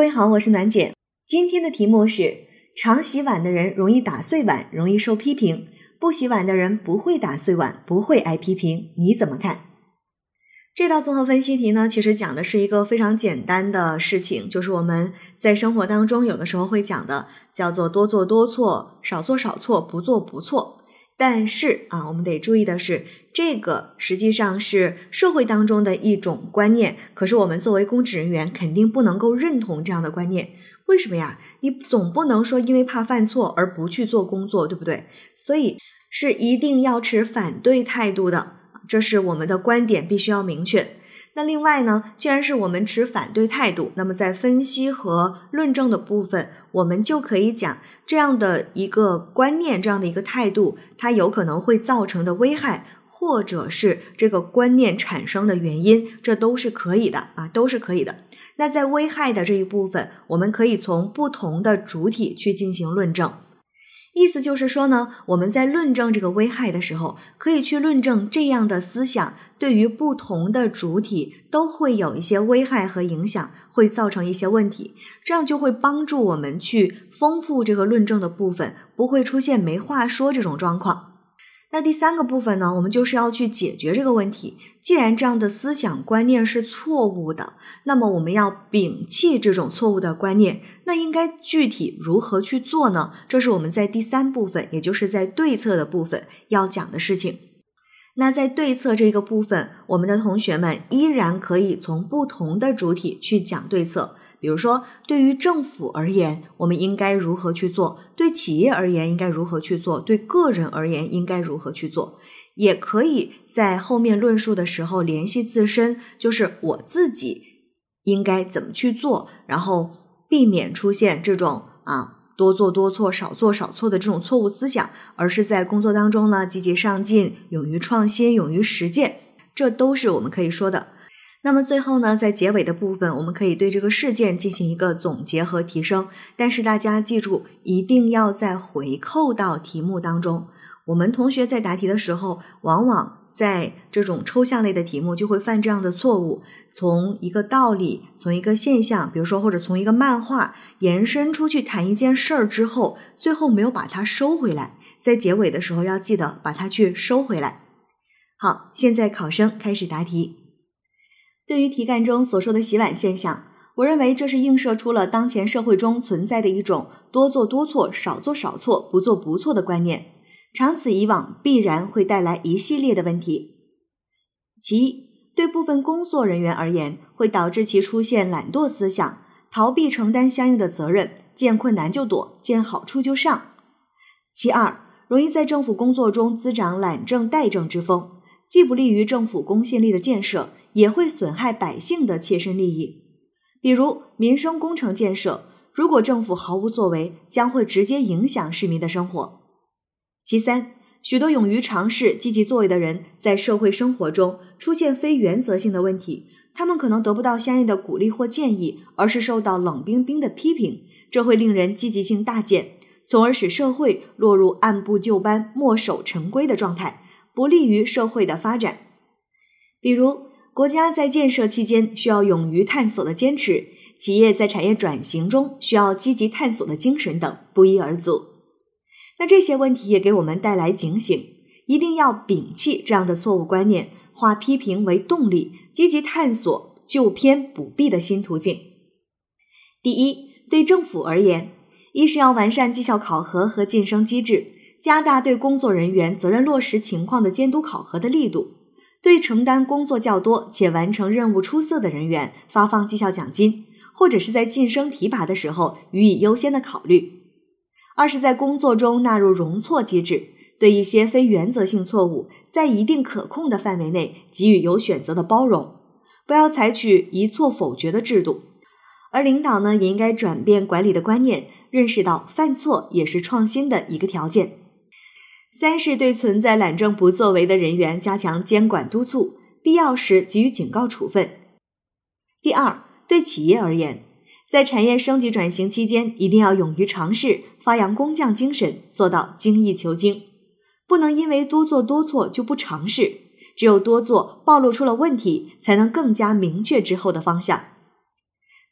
各位好，我是暖姐。今天的题目是：常洗碗的人容易打碎碗，容易受批评；不洗碗的人不会打碎碗，不会挨批评。你怎么看？这道综合分析题呢，其实讲的是一个非常简单的事情，就是我们在生活当中有的时候会讲的，叫做多做多错，少做少错，不做不错。但是啊，我们得注意的是，这个实际上是社会当中的一种观念。可是我们作为公职人员，肯定不能够认同这样的观念。为什么呀？你总不能说因为怕犯错而不去做工作，对不对？所以是一定要持反对态度的，这是我们的观点，必须要明确。那另外呢，既然是我们持反对态度，那么在分析和论证的部分，我们就可以讲这样的一个观念，这样的一个态度，它有可能会造成的危害，或者是这个观念产生的原因，这都是可以的啊，都是可以的。那在危害的这一部分，我们可以从不同的主体去进行论证。意思就是说呢，我们在论证这个危害的时候，可以去论证这样的思想对于不同的主体都会有一些危害和影响，会造成一些问题，这样就会帮助我们去丰富这个论证的部分，不会出现没话说这种状况。那第三个部分呢，我们就是要去解决这个问题。既然这样的思想观念是错误的，那么我们要摒弃这种错误的观念。那应该具体如何去做呢？这是我们在第三部分，也就是在对策的部分要讲的事情。那在对策这个部分，我们的同学们依然可以从不同的主体去讲对策。比如说，对于政府而言，我们应该如何去做；对企业而言，应该如何去做；对个人而言，应该如何去做。也可以在后面论述的时候联系自身，就是我自己应该怎么去做，然后避免出现这种啊多做多错、少做少错的这种错误思想，而是在工作当中呢积极上进、勇于创新、勇于实践，这都是我们可以说的。那么最后呢，在结尾的部分，我们可以对这个事件进行一个总结和提升。但是大家记住，一定要再回扣到题目当中。我们同学在答题的时候，往往在这种抽象类的题目就会犯这样的错误：从一个道理，从一个现象，比如说或者从一个漫画延伸出去谈一件事儿之后，最后没有把它收回来，在结尾的时候要记得把它去收回来。好，现在考生开始答题。对于题干中所说的洗碗现象，我认为这是映射出了当前社会中存在的一种多做多错、少做少错、不做不错的观念，长此以往必然会带来一系列的问题。其一，对部分工作人员而言，会导致其出现懒惰思想，逃避承担相应的责任，见困难就躲，见好处就上。其二，容易在政府工作中滋长懒政怠政之风，既不利于政府公信力的建设。也会损害百姓的切身利益，比如民生工程建设，如果政府毫无作为，将会直接影响市民的生活。其三，许多勇于尝试、积极作为的人，在社会生活中出现非原则性的问题，他们可能得不到相应的鼓励或建议，而是受到冷冰冰的批评，这会令人积极性大减，从而使社会落入按部就班、墨守成规的状态，不利于社会的发展。比如。国家在建设期间需要勇于探索的坚持，企业在产业转型中需要积极探索的精神等不一而足。那这些问题也给我们带来警醒，一定要摒弃这样的错误观念，化批评为动力，积极探索救偏补弊的新途径。第一，对政府而言，一是要完善绩效考核和晋升机制，加大对工作人员责任落实情况的监督考核的力度。对承担工作较多且完成任务出色的人员发放绩效奖金，或者是在晋升提拔的时候予以优先的考虑。二是，在工作中纳入容错机制，对一些非原则性错误，在一定可控的范围内给予有选择的包容，不要采取一错否决的制度。而领导呢，也应该转变管理的观念，认识到犯错也是创新的一个条件。三是对存在懒政不作为的人员加强监管督促，必要时给予警告处分。第二，对企业而言，在产业升级转型期间，一定要勇于尝试，发扬工匠精神，做到精益求精，不能因为多做多错就不尝试。只有多做，暴露出了问题，才能更加明确之后的方向。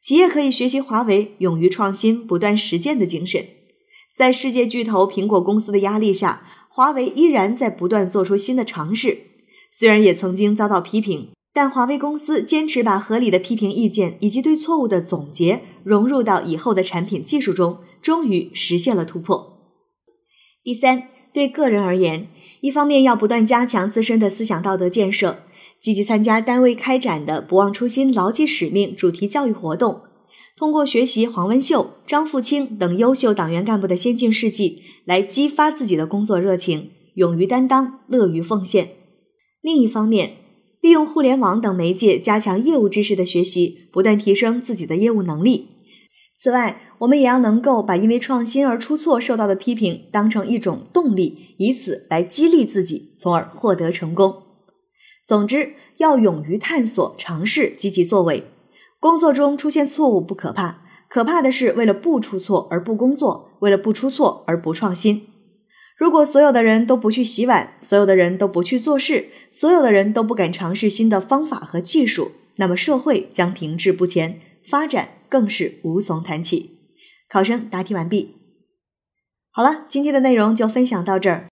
企业可以学习华为勇于创新、不断实践的精神。在世界巨头苹果公司的压力下，华为依然在不断做出新的尝试。虽然也曾经遭到批评，但华为公司坚持把合理的批评意见以及对错误的总结融入到以后的产品技术中，终于实现了突破。第三，对个人而言，一方面要不断加强自身的思想道德建设，积极参加单位开展的“不忘初心、牢记使命”主题教育活动，通过学习黄文秀、张富清等优秀党员干部的先进事迹，来激发自己的工作热情，勇于担当，乐于奉献。另一方面，利用互联网等媒介加强业务知识的学习，不断提升自己的业务能力。此外，我们也要能够把因为创新而出错受到的批评当成一种动力，以此来激励自己，从而获得成功。总之，要勇于探索、尝试、积极作为。工作中出现错误不可怕，可怕的是为了不出错而不工作，为了不出错而不创新。如果所有的人都不去洗碗，所有的人都不去做事，所有的人都不敢尝试新的方法和技术，那么社会将停滞不前，发展更是无从谈起。考生答题完毕。好了，今天的内容就分享到这儿。